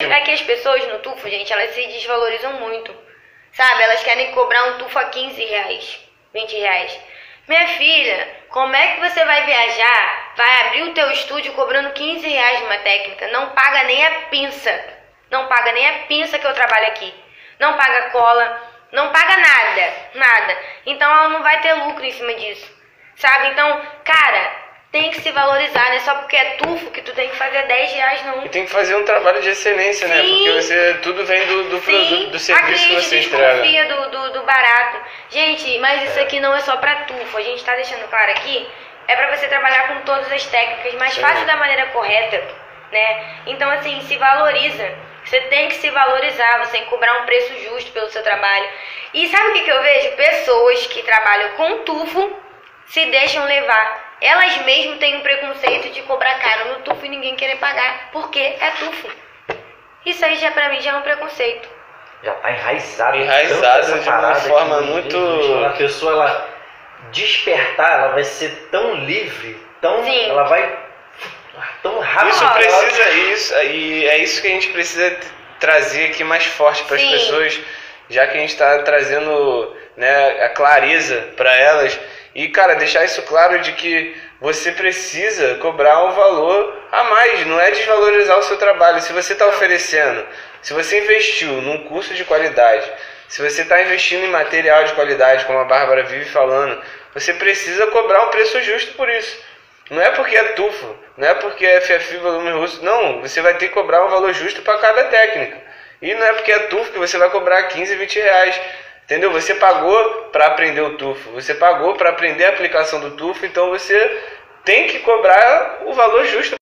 É que as pessoas no tufo, gente, elas se desvalorizam muito. Sabe? Elas querem cobrar um tufo a 15 reais, 20 reais. Minha filha, como é que você vai viajar, vai abrir o teu estúdio cobrando 15 reais numa técnica? Não paga nem a pinça. Não paga nem a pinça que eu trabalho aqui. Não paga cola, não paga nada, nada. Então ela não vai ter lucro em cima disso. Sabe? Então, cara, tem que se valorizar, não é só porque é tufo que tu tem que fazer 10 reais, não. E tem que fazer um trabalho de excelência, né? Sim. Porque você tudo vem do, do Sim, produto, do serviço a que você entrega. desconfia do, do, do barato. Gente, mas isso aqui não é só pra tufo. A gente tá deixando claro aqui, é pra você trabalhar com todas as técnicas, mas Sim. faça da maneira correta, né? Então, assim, se valoriza. Você tem que se valorizar, você tem que cobrar um preço justo pelo seu trabalho. E sabe o que, que eu vejo? Pessoas que trabalham com tufo se deixam levar. Elas mesmo têm um preconceito de cobrar caro no tufo e ninguém querer pagar, porque é tufo. Isso aí já pra mim já é um preconceito. Já tá enraizado. Enraizado de uma parada forma que, muito- Jesus, a pessoa ela despertar, ela vai ser tão livre, tão. Sim. Ela vai. tão rápido. Isso ela- precisa isso e é isso que a gente precisa trazer aqui mais forte para as pessoas, já que a gente está trazendo né, a clareza para elas e cara deixar isso claro de que você precisa cobrar um valor a mais, não é desvalorizar o seu trabalho. Se você está oferecendo, se você investiu num curso de qualidade, se você está investindo em material de qualidade, como a Bárbara vive falando, você precisa cobrar um preço justo por isso. Não é porque é tufo, não é porque é FFI volume russo, não, você vai ter que cobrar um valor justo para cada técnica. E não é porque é tufo que você vai cobrar 15, 20 reais. Entendeu? Você pagou para aprender o tufo, você pagou para aprender a aplicação do tufo, então você tem que cobrar o valor justo